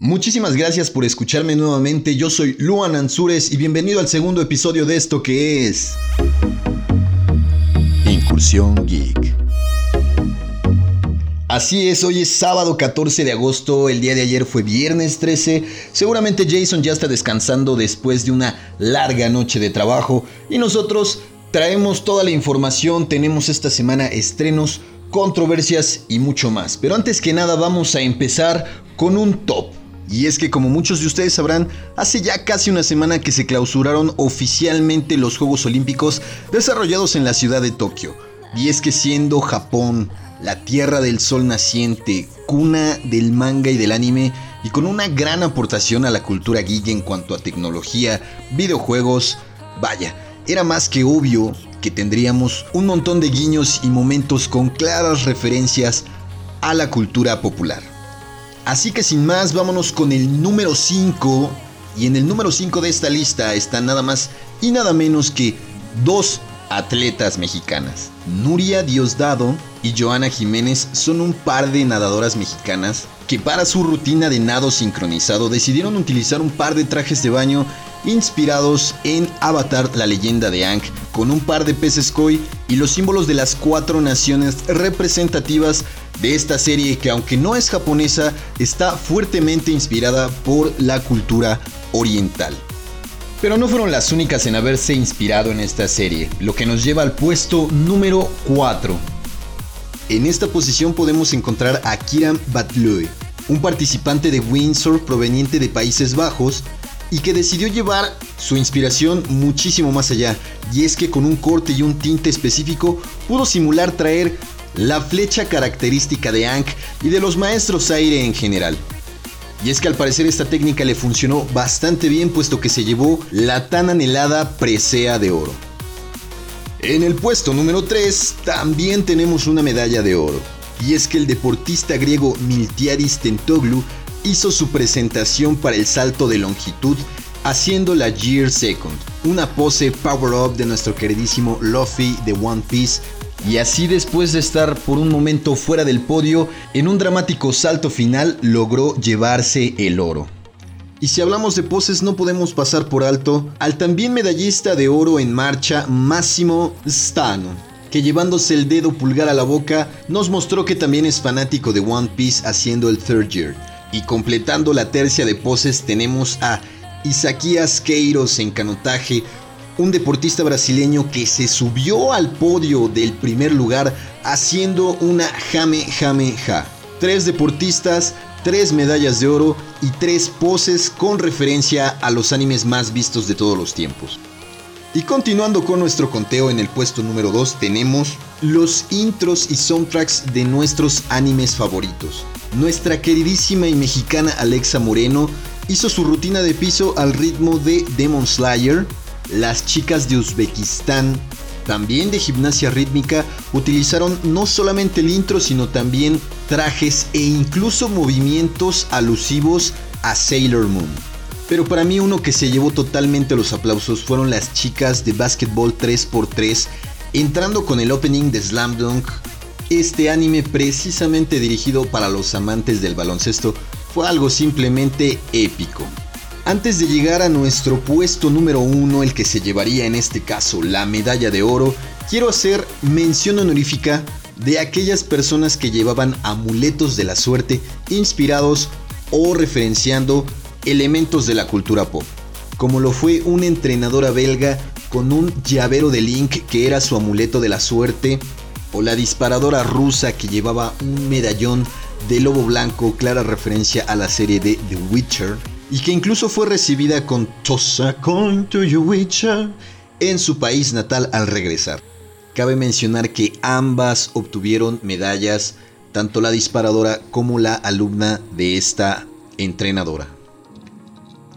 Muchísimas gracias por escucharme nuevamente, yo soy Luan Ansures y bienvenido al segundo episodio de esto que es... Incursión Geek. Así es, hoy es sábado 14 de agosto, el día de ayer fue viernes 13, seguramente Jason ya está descansando después de una larga noche de trabajo y nosotros traemos toda la información, tenemos esta semana estrenos, controversias y mucho más. Pero antes que nada vamos a empezar con un top. Y es que como muchos de ustedes sabrán, hace ya casi una semana que se clausuraron oficialmente los Juegos Olímpicos desarrollados en la ciudad de Tokio. Y es que siendo Japón la tierra del sol naciente, cuna del manga y del anime, y con una gran aportación a la cultura geek en cuanto a tecnología, videojuegos, vaya, era más que obvio que tendríamos un montón de guiños y momentos con claras referencias a la cultura popular. Así que sin más, vámonos con el número 5. Y en el número 5 de esta lista están nada más y nada menos que dos atletas mexicanas. Nuria Diosdado y Joana Jiménez son un par de nadadoras mexicanas que para su rutina de nado sincronizado decidieron utilizar un par de trajes de baño inspirados en Avatar la leyenda de Aang, con un par de peces koi y los símbolos de las cuatro naciones representativas de esta serie que aunque no es japonesa, está fuertemente inspirada por la cultura oriental. Pero no fueron las únicas en haberse inspirado en esta serie, lo que nos lleva al puesto número 4. En esta posición podemos encontrar a Kiran Batloe, un participante de Windsor proveniente de Países Bajos y que decidió llevar su inspiración muchísimo más allá, y es que con un corte y un tinte específico pudo simular traer la flecha característica de Ankh y de los maestros aire en general. Y es que al parecer esta técnica le funcionó bastante bien puesto que se llevó la tan anhelada presea de oro. En el puesto número 3 también tenemos una medalla de oro. Y es que el deportista griego Miltiadis Tentoglu hizo su presentación para el salto de longitud haciendo la Gear Second, una pose power up de nuestro queridísimo Luffy de One Piece y así después de estar por un momento fuera del podio, en un dramático salto final logró llevarse el oro. Y si hablamos de poses no podemos pasar por alto al también medallista de oro en marcha Massimo Stano, que llevándose el dedo pulgar a la boca nos mostró que también es fanático de One Piece haciendo el third year. Y completando la tercia de poses tenemos a Isaquias Queiros en canotaje, un deportista brasileño que se subió al podio del primer lugar haciendo una jame jame ja. Tres deportistas, tres medallas de oro y tres poses con referencia a los animes más vistos de todos los tiempos. Y continuando con nuestro conteo en el puesto número 2 tenemos los intros y soundtracks de nuestros animes favoritos. Nuestra queridísima y mexicana Alexa Moreno hizo su rutina de piso al ritmo de Demon Slayer, las chicas de Uzbekistán, también de gimnasia rítmica, utilizaron no solamente el intro, sino también trajes e incluso movimientos alusivos a Sailor Moon. Pero para mí uno que se llevó totalmente los aplausos fueron las chicas de Basketball 3x3 entrando con el opening de Slam Dunk. Este anime precisamente dirigido para los amantes del baloncesto fue algo simplemente épico. Antes de llegar a nuestro puesto número uno, el que se llevaría en este caso la medalla de oro, quiero hacer mención honorífica de aquellas personas que llevaban amuletos de la suerte inspirados o referenciando elementos de la cultura pop, como lo fue una entrenadora belga con un llavero de Link que era su amuleto de la suerte, o la disparadora rusa que llevaba un medallón de lobo blanco, clara referencia a la serie de The Witcher, y que incluso fue recibida con Tosa to you Witcher en su país natal al regresar. Cabe mencionar que ambas obtuvieron medallas, tanto la disparadora como la alumna de esta entrenadora.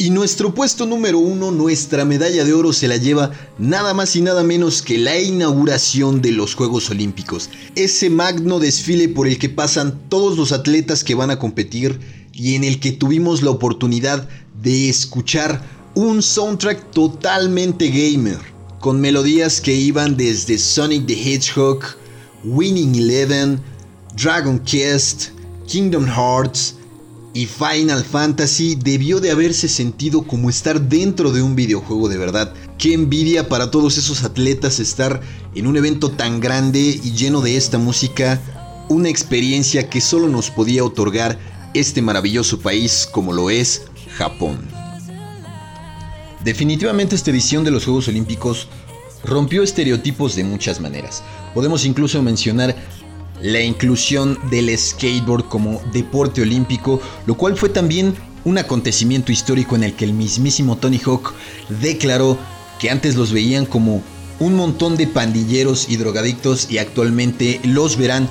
Y nuestro puesto número uno, nuestra medalla de oro, se la lleva nada más y nada menos que la inauguración de los Juegos Olímpicos. Ese magno desfile por el que pasan todos los atletas que van a competir y en el que tuvimos la oportunidad de escuchar un soundtrack totalmente gamer, con melodías que iban desde Sonic the Hedgehog, Winning Eleven, Dragon Quest, Kingdom Hearts, y Final Fantasy debió de haberse sentido como estar dentro de un videojuego de verdad. Qué envidia para todos esos atletas estar en un evento tan grande y lleno de esta música, una experiencia que solo nos podía otorgar este maravilloso país como lo es Japón. Definitivamente esta edición de los Juegos Olímpicos rompió estereotipos de muchas maneras. Podemos incluso mencionar la inclusión del skateboard como deporte olímpico, lo cual fue también un acontecimiento histórico en el que el mismísimo Tony Hawk declaró que antes los veían como un montón de pandilleros y drogadictos y actualmente los verán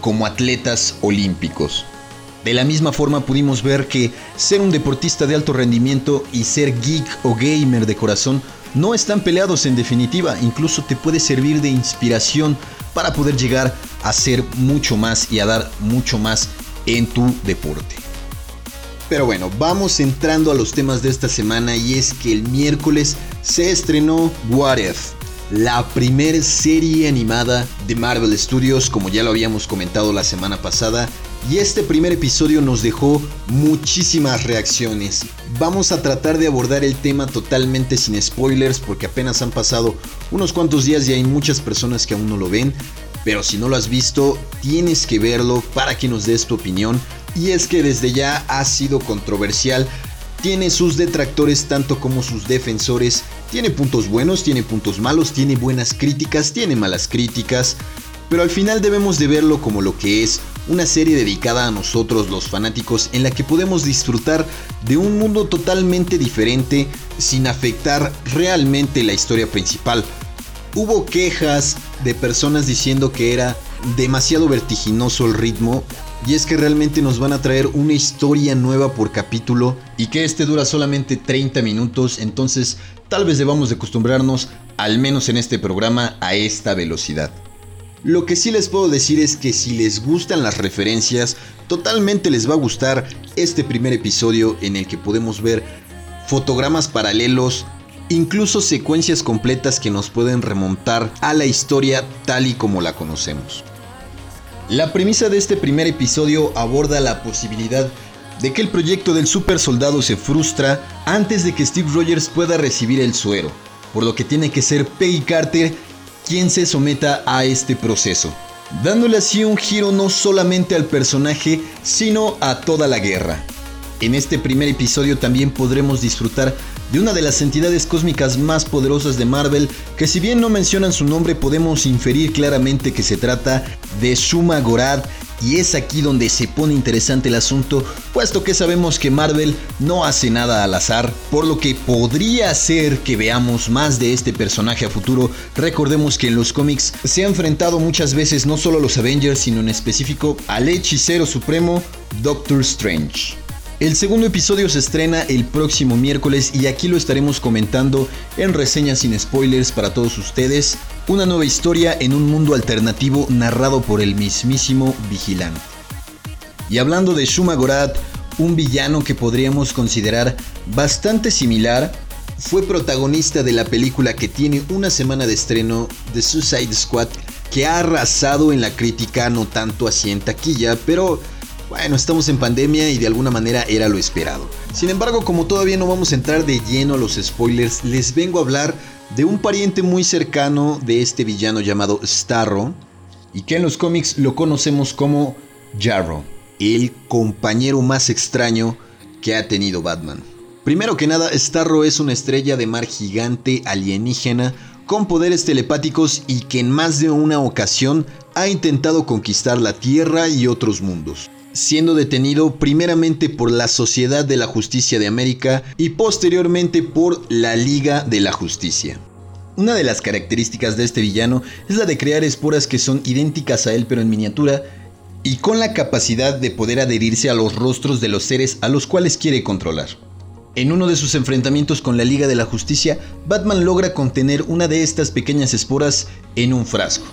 como atletas olímpicos. De la misma forma pudimos ver que ser un deportista de alto rendimiento y ser geek o gamer de corazón no están peleados en definitiva, incluso te puede servir de inspiración para poder llegar a ser mucho más y a dar mucho más en tu deporte. Pero bueno, vamos entrando a los temas de esta semana y es que el miércoles se estrenó What If, la primer serie animada de Marvel Studios, como ya lo habíamos comentado la semana pasada, y este primer episodio nos dejó muchísimas reacciones. Vamos a tratar de abordar el tema totalmente sin spoilers porque apenas han pasado unos cuantos días y hay muchas personas que aún no lo ven, pero si no lo has visto, tienes que verlo para que nos des tu opinión. Y es que desde ya ha sido controversial tiene sus detractores tanto como sus defensores, tiene puntos buenos, tiene puntos malos, tiene buenas críticas, tiene malas críticas, pero al final debemos de verlo como lo que es, una serie dedicada a nosotros los fanáticos en la que podemos disfrutar de un mundo totalmente diferente sin afectar realmente la historia principal. Hubo quejas de personas diciendo que era demasiado vertiginoso el ritmo y es que realmente nos van a traer una historia nueva por capítulo y que este dura solamente 30 minutos, entonces tal vez debamos de acostumbrarnos, al menos en este programa, a esta velocidad. Lo que sí les puedo decir es que si les gustan las referencias, totalmente les va a gustar este primer episodio en el que podemos ver fotogramas paralelos, incluso secuencias completas que nos pueden remontar a la historia tal y como la conocemos. La premisa de este primer episodio aborda la posibilidad de que el proyecto del super soldado se frustra antes de que Steve Rogers pueda recibir el suero, por lo que tiene que ser Peggy Carter quien se someta a este proceso, dándole así un giro no solamente al personaje, sino a toda la guerra. En este primer episodio también podremos disfrutar de una de las entidades cósmicas más poderosas de Marvel, que si bien no mencionan su nombre podemos inferir claramente que se trata de Shuma Gorad, y es aquí donde se pone interesante el asunto, puesto que sabemos que Marvel no hace nada al azar, por lo que podría ser que veamos más de este personaje a futuro. Recordemos que en los cómics se ha enfrentado muchas veces no solo a los Avengers, sino en específico al hechicero supremo Doctor Strange. El segundo episodio se estrena el próximo miércoles y aquí lo estaremos comentando en reseñas sin spoilers para todos ustedes. Una nueva historia en un mundo alternativo narrado por el mismísimo Vigilante. Y hablando de Shuma Gorath, un villano que podríamos considerar bastante similar, fue protagonista de la película que tiene una semana de estreno, The Suicide Squad, que ha arrasado en la crítica no tanto así en taquilla, pero bueno, estamos en pandemia y de alguna manera era lo esperado. Sin embargo, como todavía no vamos a entrar de lleno a los spoilers, les vengo a hablar de un pariente muy cercano de este villano llamado Starro, y que en los cómics lo conocemos como Jarro, el compañero más extraño que ha tenido Batman. Primero que nada, Starro es una estrella de mar gigante alienígena con poderes telepáticos y que en más de una ocasión ha intentado conquistar la Tierra y otros mundos siendo detenido primeramente por la Sociedad de la Justicia de América y posteriormente por la Liga de la Justicia. Una de las características de este villano es la de crear esporas que son idénticas a él pero en miniatura y con la capacidad de poder adherirse a los rostros de los seres a los cuales quiere controlar. En uno de sus enfrentamientos con la Liga de la Justicia, Batman logra contener una de estas pequeñas esporas en un frasco.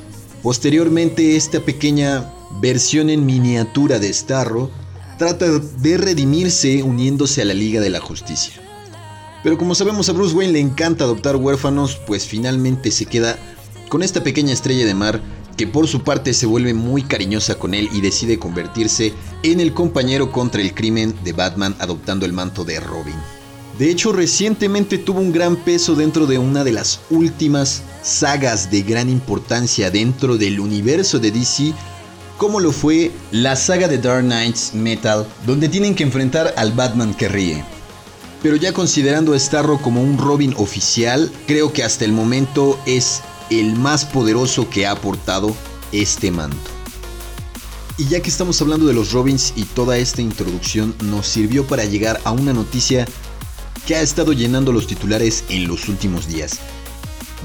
Posteriormente, esta pequeña versión en miniatura de Starro, trata de redimirse uniéndose a la Liga de la Justicia. Pero como sabemos a Bruce Wayne le encanta adoptar huérfanos, pues finalmente se queda con esta pequeña estrella de mar que por su parte se vuelve muy cariñosa con él y decide convertirse en el compañero contra el crimen de Batman adoptando el manto de Robin. De hecho, recientemente tuvo un gran peso dentro de una de las últimas sagas de gran importancia dentro del universo de DC, como lo fue la saga de Dark Knights Metal, donde tienen que enfrentar al Batman que ríe. Pero ya considerando a Starro como un Robin oficial, creo que hasta el momento es el más poderoso que ha aportado este manto. Y ya que estamos hablando de los Robins y toda esta introducción nos sirvió para llegar a una noticia que ha estado llenando los titulares en los últimos días.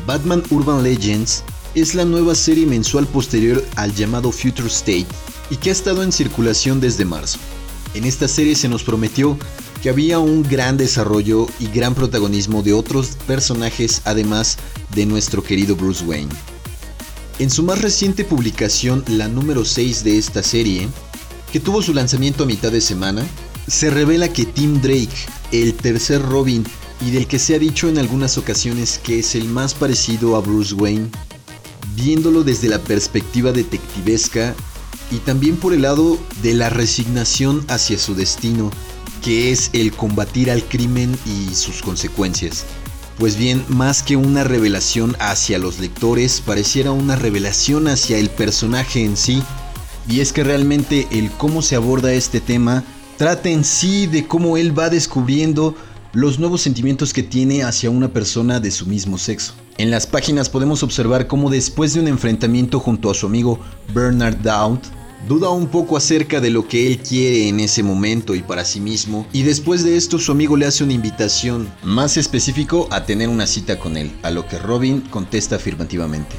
Batman Urban Legends es la nueva serie mensual posterior al llamado Future State y que ha estado en circulación desde marzo. En esta serie se nos prometió que había un gran desarrollo y gran protagonismo de otros personajes además de nuestro querido Bruce Wayne. En su más reciente publicación, la número 6 de esta serie, que tuvo su lanzamiento a mitad de semana, se revela que Tim Drake, el tercer Robin y del que se ha dicho en algunas ocasiones que es el más parecido a Bruce Wayne, viéndolo desde la perspectiva detectivesca y también por el lado de la resignación hacia su destino, que es el combatir al crimen y sus consecuencias. Pues bien, más que una revelación hacia los lectores, pareciera una revelación hacia el personaje en sí, y es que realmente el cómo se aborda este tema trata en sí de cómo él va descubriendo los nuevos sentimientos que tiene hacia una persona de su mismo sexo. En las páginas podemos observar cómo después de un enfrentamiento junto a su amigo Bernard Dowd, duda un poco acerca de lo que él quiere en ese momento y para sí mismo, y después de esto su amigo le hace una invitación, más específico, a tener una cita con él, a lo que Robin contesta afirmativamente.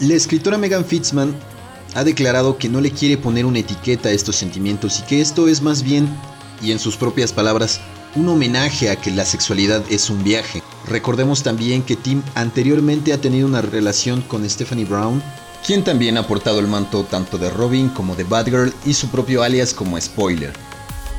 La escritora Megan Fitzman ha declarado que no le quiere poner una etiqueta a estos sentimientos y que esto es más bien, y en sus propias palabras, un homenaje a que la sexualidad es un viaje. Recordemos también que Tim anteriormente ha tenido una relación con Stephanie Brown, quien también ha portado el manto tanto de Robin como de Batgirl y su propio alias como spoiler.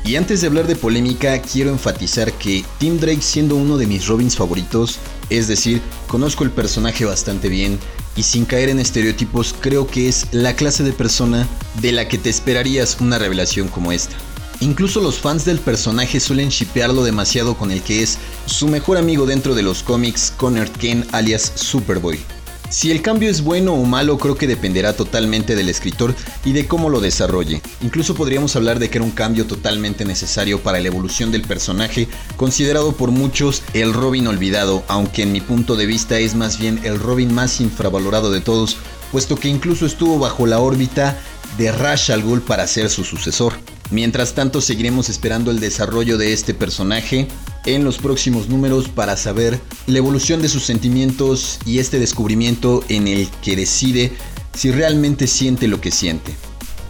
Y antes de hablar de polémica, quiero enfatizar que Tim Drake siendo uno de mis Robins favoritos, es decir, conozco el personaje bastante bien y sin caer en estereotipos creo que es la clase de persona de la que te esperarías una revelación como esta. Incluso los fans del personaje suelen shipearlo demasiado con el que es su mejor amigo dentro de los cómics, Connor Kane alias Superboy. Si el cambio es bueno o malo creo que dependerá totalmente del escritor y de cómo lo desarrolle. Incluso podríamos hablar de que era un cambio totalmente necesario para la evolución del personaje, considerado por muchos el Robin olvidado, aunque en mi punto de vista es más bien el Robin más infravalorado de todos, puesto que incluso estuvo bajo la órbita de Ra's al Ghul para ser su sucesor. Mientras tanto seguiremos esperando el desarrollo de este personaje en los próximos números para saber la evolución de sus sentimientos y este descubrimiento en el que decide si realmente siente lo que siente.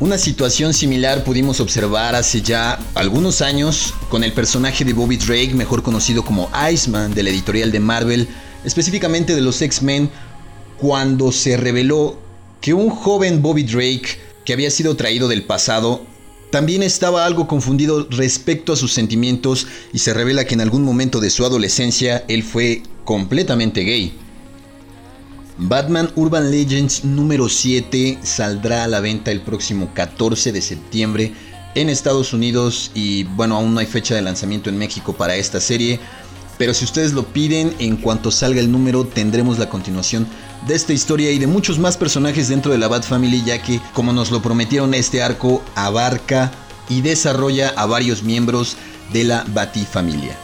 Una situación similar pudimos observar hace ya algunos años con el personaje de Bobby Drake, mejor conocido como Iceman de la editorial de Marvel, específicamente de los X-Men, cuando se reveló que un joven Bobby Drake que había sido traído del pasado también estaba algo confundido respecto a sus sentimientos y se revela que en algún momento de su adolescencia él fue completamente gay. Batman Urban Legends número 7 saldrá a la venta el próximo 14 de septiembre en Estados Unidos y bueno, aún no hay fecha de lanzamiento en México para esta serie, pero si ustedes lo piden, en cuanto salga el número tendremos la continuación de esta historia y de muchos más personajes dentro de la Bat Family, ya que, como nos lo prometieron, este arco abarca y desarrolla a varios miembros de la Batifamilia.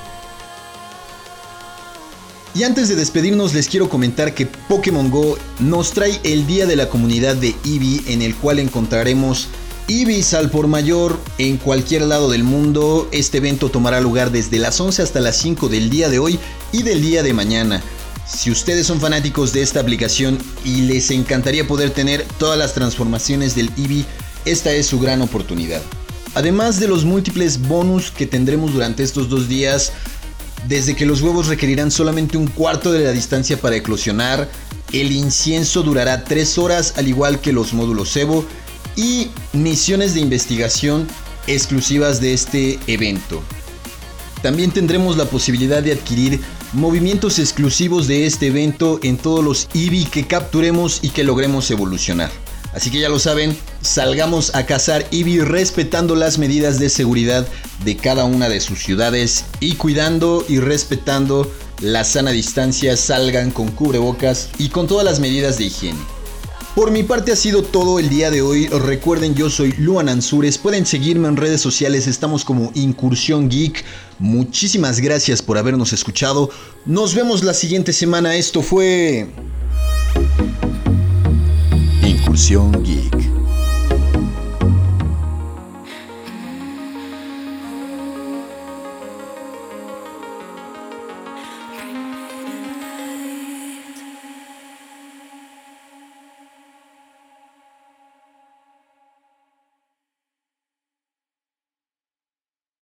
Y antes de despedirnos les quiero comentar que Pokémon Go nos trae el Día de la Comunidad de Eevee en el cual encontraremos Eevees al por mayor en cualquier lado del mundo. Este evento tomará lugar desde las 11 hasta las 5 del día de hoy y del día de mañana. Si ustedes son fanáticos de esta aplicación y les encantaría poder tener todas las transformaciones del Eevee, esta es su gran oportunidad. Además de los múltiples bonus que tendremos durante estos dos días, desde que los huevos requerirán solamente un cuarto de la distancia para eclosionar, el incienso durará 3 horas al igual que los módulos Evo y misiones de investigación exclusivas de este evento. También tendremos la posibilidad de adquirir movimientos exclusivos de este evento en todos los EV que capturemos y que logremos evolucionar. Así que ya lo saben, salgamos a cazar EV respetando las medidas de seguridad de cada una de sus ciudades y cuidando y respetando la sana distancia, salgan con cubrebocas y con todas las medidas de higiene. Por mi parte ha sido todo el día de hoy. Recuerden, yo soy Luan Ansures. Pueden seguirme en redes sociales. Estamos como Incursión Geek. Muchísimas gracias por habernos escuchado. Nos vemos la siguiente semana. Esto fue Incursión Geek.